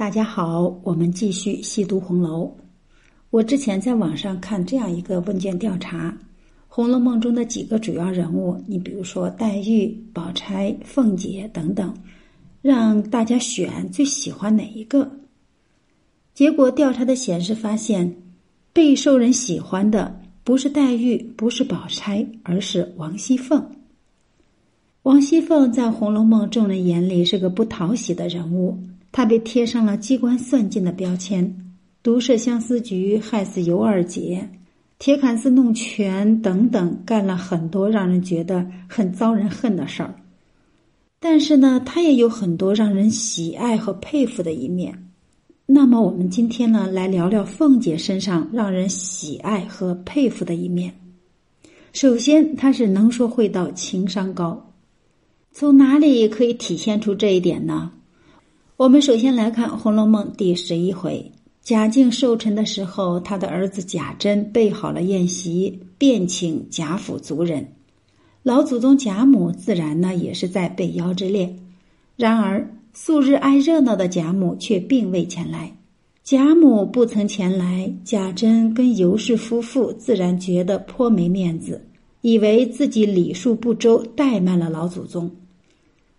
大家好，我们继续细读红楼。我之前在网上看这样一个问卷调查，《红楼梦》中的几个主要人物，你比如说黛玉、宝钗、凤姐等等，让大家选最喜欢哪一个？结果调查的显示发现，备受人喜欢的不是黛玉，不是宝钗，而是王熙凤。王熙凤在《红楼梦》众人眼里是个不讨喜的人物。他被贴上了机关算尽的标签，毒设相思局，害死尤二姐，铁槛寺弄权等等，干了很多让人觉得很遭人恨的事儿。但是呢，他也有很多让人喜爱和佩服的一面。那么，我们今天呢，来聊聊凤姐身上让人喜爱和佩服的一面。首先，她是能说会道，情商高。从哪里可以体现出这一点呢？我们首先来看《红楼梦》第十一回，贾静寿辰的时候，他的儿子贾珍备好了宴席，便请贾府族人。老祖宗贾母自然呢也是在备邀之列。然而素日爱热闹的贾母却并未前来。贾母不曾前来，贾珍跟尤氏夫妇自然觉得颇没面子，以为自己礼数不周，怠慢了老祖宗。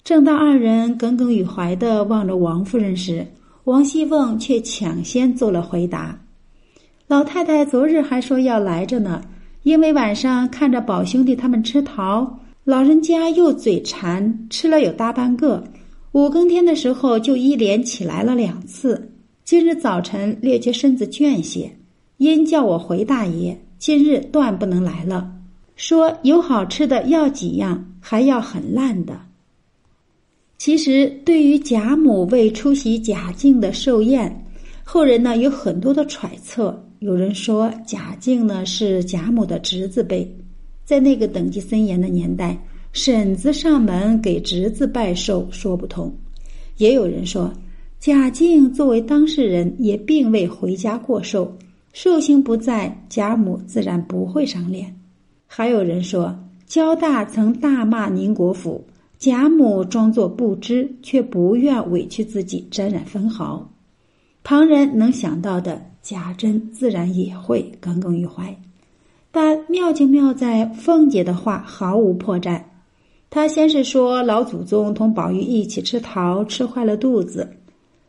正当二人耿耿于怀的望着王夫人时，王熙凤却抢先做了回答：“老太太昨日还说要来着呢，因为晚上看着宝兄弟他们吃桃，老人家又嘴馋，吃了有大半个。五更天的时候就一连起来了两次。今日早晨略觉身子倦些，因叫我回大爷，今日断不能来了。说有好吃的要几样，还要很烂的。”其实，对于贾母为出席贾静的寿宴，后人呢有很多的揣测。有人说贾静呢是贾母的侄子辈，在那个等级森严的年代，婶子上门给侄子拜寿说不通。也有人说贾静作为当事人也并未回家过寿，寿星不在，贾母自然不会赏脸。还有人说焦大曾大骂宁国府。贾母装作不知，却不愿委屈自己沾染分毫。旁人能想到的，贾珍自然也会耿耿于怀。但妙就妙在凤姐的话毫无破绽。她先是说老祖宗同宝玉一起吃桃，吃坏了肚子，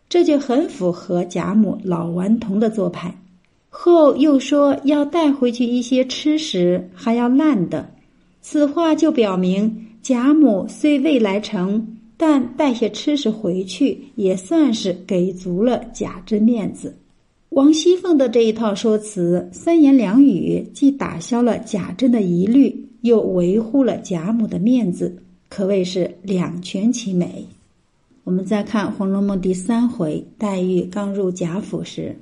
这就很符合贾母老顽童的做派。后又说要带回去一些吃食，还要烂的。此话就表明。贾母虽未来成，但带些吃食回去，也算是给足了贾珍面子。王熙凤的这一套说辞，三言两语，既打消了贾珍的疑虑，又维护了贾母的面子，可谓是两全其美。我们再看《红楼梦》第三回，黛玉刚入贾府时，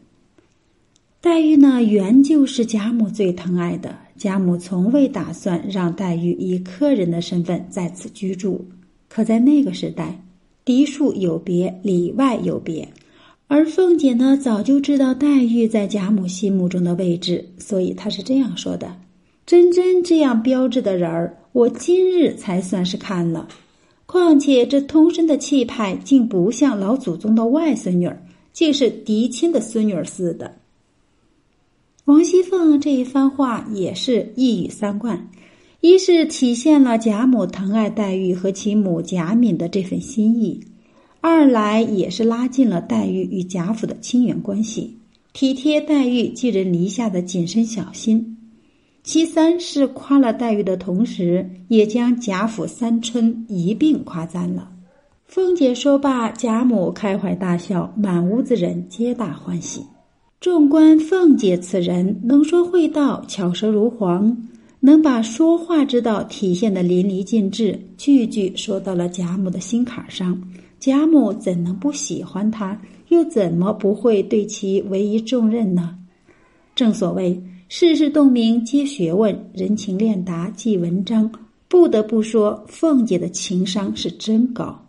黛玉呢，原就是贾母最疼爱的。贾母从未打算让黛玉以客人的身份在此居住，可在那个时代，嫡庶有别，里外有别。而凤姐呢，早就知道黛玉在贾母心目中的位置，所以她是这样说的：“真真这样标致的人儿，我今日才算是看了。况且这通身的气派，竟不像老祖宗的外孙女儿，竟是嫡亲的孙女儿似的。”王熙凤这一番话也是一语三贯，一是体现了贾母疼爱黛玉和其母贾敏的这份心意；二来也是拉近了黛玉与贾府的亲缘关系，体贴黛玉寄人篱下的谨慎小心；其三是夸了黛玉的同时，也将贾府三春一并夸赞了。凤姐说罢，贾母开怀大笑，满屋子人皆大欢喜。纵观凤姐此人，能说会道，巧舌如簧，能把说话之道体现的淋漓尽致，句句说到了贾母的心坎上。贾母怎能不喜欢她？又怎么不会对其委以重任呢？正所谓世事洞明皆学问，人情练达即文章。不得不说，凤姐的情商是真高。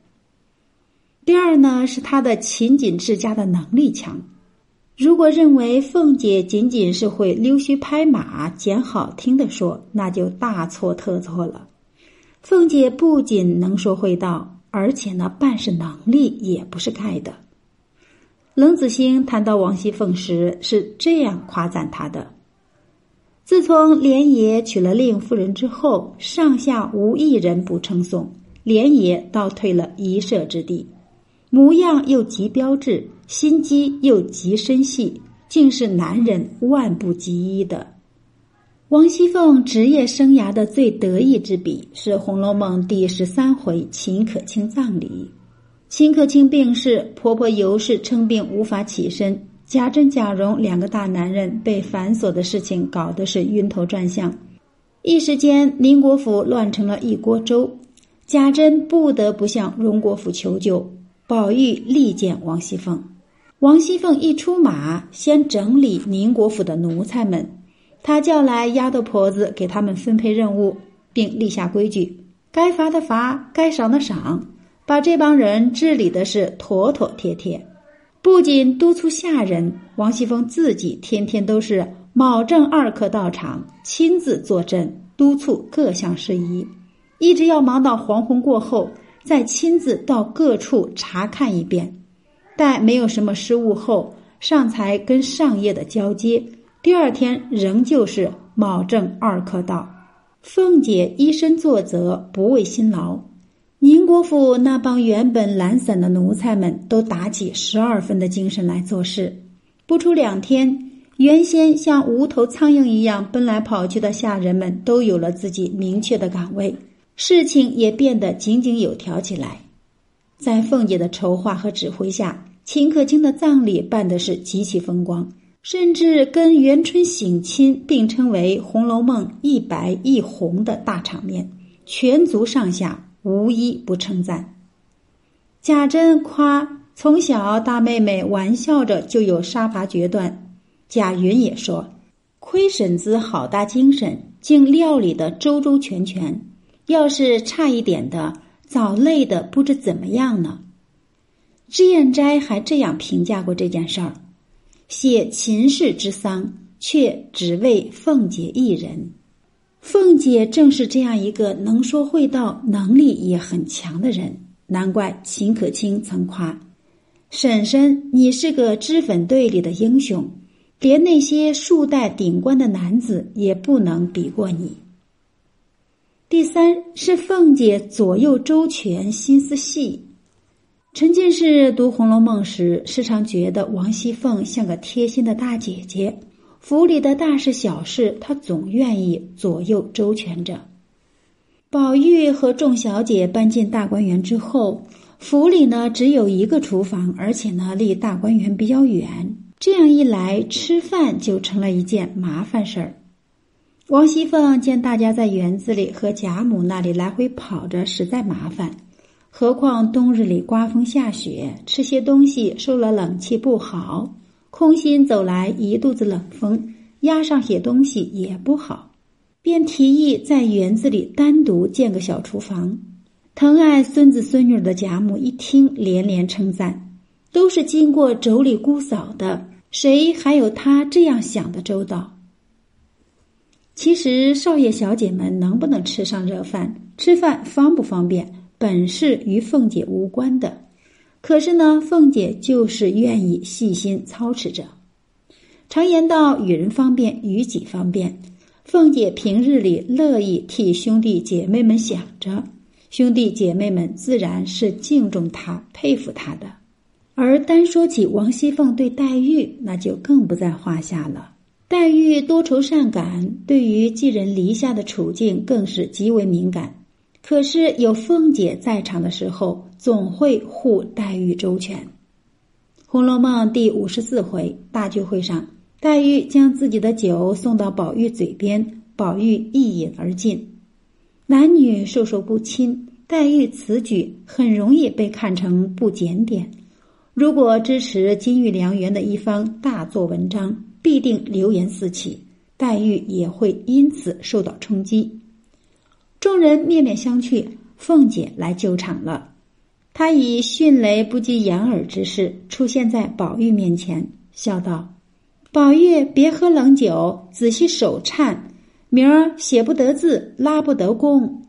第二呢，是她的勤谨治家的能力强。如果认为凤姐仅仅是会溜须拍马、捡好听的说，那就大错特错了。凤姐不仅能说会道，而且呢，办事能力也不是盖的。冷子兴谈到王熙凤时是这样夸赞她的：“自从莲爷娶了令夫人之后，上下无一人不称颂，莲爷倒退了一舍之地。模样又极标致，心机又极深细，竟是男人万不及一的。”王熙凤职业生涯的最得意之笔是《红楼梦》第十三回秦可卿葬礼。秦可卿病逝，婆婆尤氏称病无法起身，贾珍、贾蓉两个大男人被繁琐的事情搞得是晕头转向，一时间宁国府乱成了一锅粥。贾珍不得不向荣国府求救，宝玉力荐王熙凤。王熙凤一出马，先整理宁国府的奴才们。她叫来丫头婆子，给他们分配任务，并立下规矩：该罚的罚，该赏的赏，把这帮人治理的是妥妥帖帖。不仅督促下人，王熙凤自己天天都是卯正二刻到场，亲自坐镇督促各项事宜，一直要忙到黄昏过后，再亲自到各处查看一遍。在没有什么失误后，上才跟上夜的交接。第二天仍旧是卯正二刻到，凤姐依身作则，不畏辛劳。宁国府那帮原本懒散的奴才们都打起十二分的精神来做事。不出两天，原先像无头苍蝇一样奔来跑去的下人们都有了自己明确的岗位，事情也变得井井有条起来。在凤姐的筹划和指挥下，秦可卿的葬礼办的是极其风光。甚至跟元春省亲并称为《红楼梦》一白一红的大场面，全族上下无一不称赞。贾珍夸从小大妹妹玩笑着就有杀伐决断，贾云也说：“亏婶子好大精神，竟料理的周周全全。要是差一点的，早累的不知怎么样呢。”脂砚斋还这样评价过这件事儿。写秦氏之丧，却只为凤姐一人。凤姐正是这样一个能说会道、能力也很强的人，难怪秦可卿曾夸：“婶婶，你是个脂粉队里的英雄，连那些数代顶冠的男子也不能比过你。”第三是凤姐左右周全，心思细。陈进士读《红楼梦》时，时常觉得王熙凤像个贴心的大姐姐，府里的大事小事，她总愿意左右周全着。宝玉和众小姐搬进大观园之后，府里呢只有一个厨房，而且呢离大观园比较远，这样一来，吃饭就成了一件麻烦事儿。王熙凤见大家在园子里和贾母那里来回跑着，实在麻烦。何况冬日里刮风下雪，吃些东西受了冷气不好；空心走来一肚子冷风，压上些东西也不好。便提议在园子里单独建个小厨房。疼爱孙子孙女的贾母一听，连连称赞：“都是经过妯娌姑嫂的，谁还有他这样想的周到？”其实少爷小姐们能不能吃上热饭，吃饭方不方便？本是与凤姐无关的，可是呢，凤姐就是愿意细心操持着。常言道：“与人方便，与己方便。”凤姐平日里乐意替兄弟姐妹们想着，兄弟姐妹们自然是敬重她、佩服她的。而单说起王熙凤对黛玉，那就更不在话下了。黛玉多愁善感，对于寄人篱下的处境更是极为敏感。可是有凤姐在场的时候，总会护黛玉周全。《红楼梦》第五十四回大聚会上，黛玉将自己的酒送到宝玉嘴边，宝玉一饮而尽。男女授受不亲，黛玉此举很容易被看成不检点。如果支持金玉良缘的一方大做文章，必定流言四起，黛玉也会因此受到冲击。众人面面相觑，凤姐来救场了。她以迅雷不及掩耳之势出现在宝玉面前，笑道：“宝玉，别喝冷酒，仔细手颤，明儿写不得字，拉不得弓。”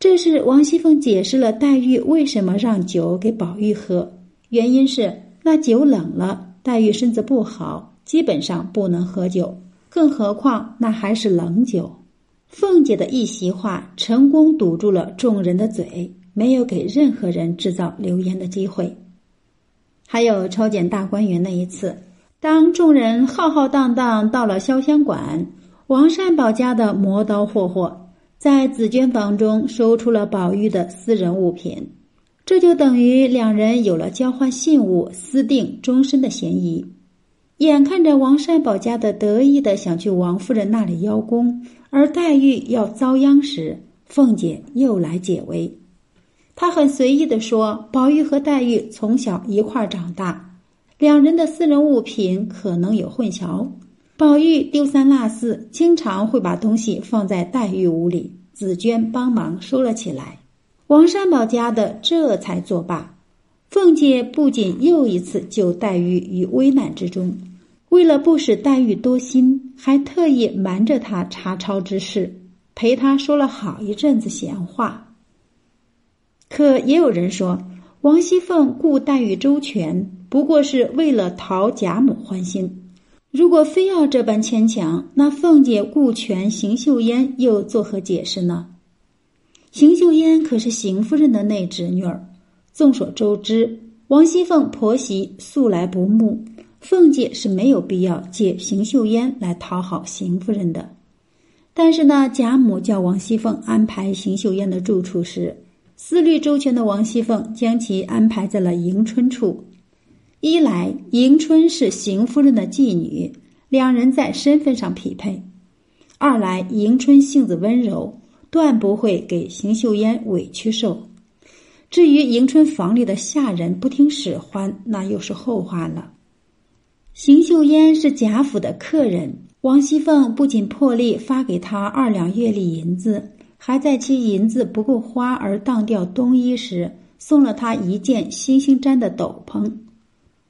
这是王熙凤解释了黛玉为什么让酒给宝玉喝，原因是那酒冷了，黛玉身子不好，基本上不能喝酒，更何况那还是冷酒。凤姐的一席话，成功堵住了众人的嘴，没有给任何人制造流言的机会。还有抄检大观园那一次，当众人浩浩荡荡到了潇湘馆，王善保家的磨刀霍霍在紫娟房中搜出了宝玉的私人物品，这就等于两人有了交换信物、私定终身的嫌疑。眼看着王善保家的得意的想去王夫人那里邀功，而黛玉要遭殃时，凤姐又来解围。她很随意的说：“宝玉和黛玉从小一块长大，两人的私人物品可能有混淆。宝玉丢三落四，经常会把东西放在黛玉屋里，紫娟帮忙收了起来。王善保家的这才作罢。”凤姐不仅又一次救黛玉于危难之中，为了不使黛玉多心，还特意瞒着她查抄之事，陪她说了好一阵子闲话。可也有人说，王熙凤顾黛玉周全，不过是为了讨贾母欢心。如果非要这般牵强，那凤姐顾全邢岫烟又作何解释呢？邢岫烟可是邢夫人的内侄女儿。众所周知，王熙凤婆媳素来不睦，凤姐是没有必要借邢岫烟来讨好邢夫人的。但是呢，贾母叫王熙凤安排邢岫烟的住处时，思虑周全的王熙凤将其安排在了迎春处。一来，迎春是邢夫人的继女，两人在身份上匹配；二来，迎春性子温柔，断不会给邢岫烟委屈受。至于迎春房里的下人不听使唤，那又是后话了。邢岫烟是贾府的客人，王熙凤不仅破例发给他二两月例银子，还在其银子不够花而当掉冬衣时，送了他一件星星毡的斗篷。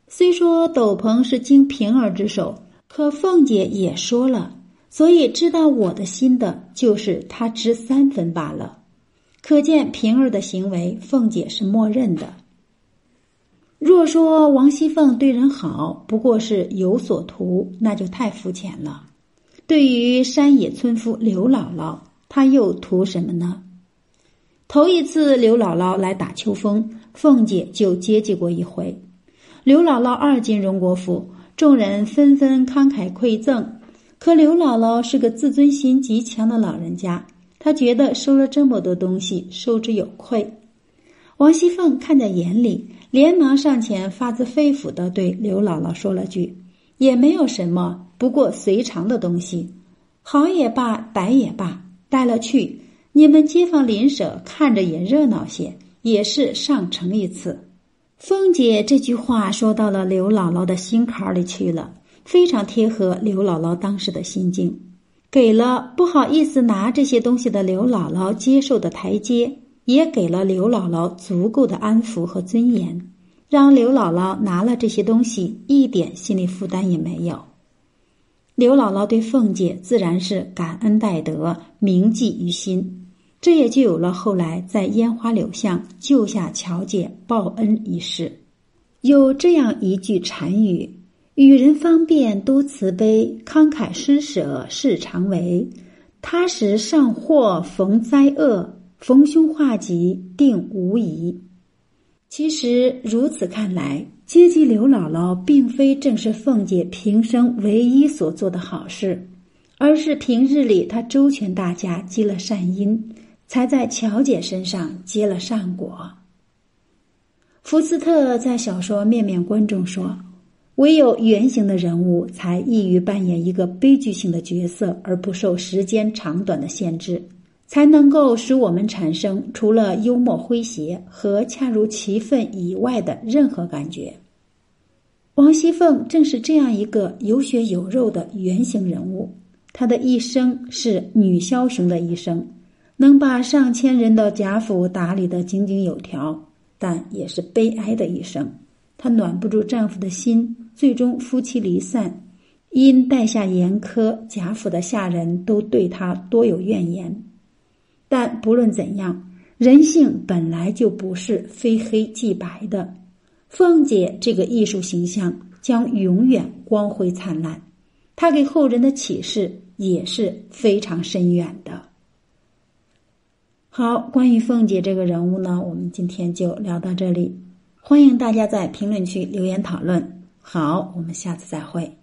虽说斗篷是经平儿之手，可凤姐也说了，所以知道我的心的，就是他值三分罢了。可见平儿的行为，凤姐是默认的。若说王熙凤对人好，不过是有所图，那就太肤浅了。对于山野村夫刘姥姥，她又图什么呢？头一次刘姥姥来打秋风，凤姐就接济过一回。刘姥姥二进荣国府，众人纷纷慷慨馈赠，可刘姥姥是个自尊心极强的老人家。他觉得收了这么多东西，受之有愧。王熙凤看在眼里，连忙上前，发自肺腑的对刘姥姥说了句：“也没有什么，不过随常的东西，好也罢，歹也罢，带了去，你们街坊邻舍看着也热闹些，也是上乘一次。”凤姐这句话说到了刘姥姥的心坎里去了，非常贴合刘姥姥当时的心境。给了不好意思拿这些东西的刘姥姥接受的台阶，也给了刘姥姥足够的安抚和尊严，让刘姥姥拿了这些东西一点心理负担也没有。刘姥姥对凤姐自然是感恩戴德，铭记于心，这也就有了后来在烟花柳巷救下乔姐报恩一事。有这样一句禅语。与人方便多慈悲，慷慨施舍事常为。他时上祸逢灾厄，逢凶化吉定无疑。其实如此看来，接济刘姥姥，并非正是凤姐平生唯一所做的好事，而是平日里她周全大家，积了善因，才在乔姐身上结了善果。福斯特在小说《面面观》中说。唯有圆形的人物才易于扮演一个悲剧性的角色，而不受时间长短的限制，才能够使我们产生除了幽默诙谐和恰如其分以外的任何感觉。王熙凤正是这样一个有血有肉的圆形人物，她的一生是女枭雄的一生，能把上千人的贾府打理得井井有条，但也是悲哀的一生。她暖不住丈夫的心。最终夫妻离散，因待下严苛，贾府的下人都对他多有怨言。但不论怎样，人性本来就不是非黑即白的。凤姐这个艺术形象将永远光辉灿烂，她给后人的启示也是非常深远的。好，关于凤姐这个人物呢，我们今天就聊到这里。欢迎大家在评论区留言讨论。好，我们下次再会。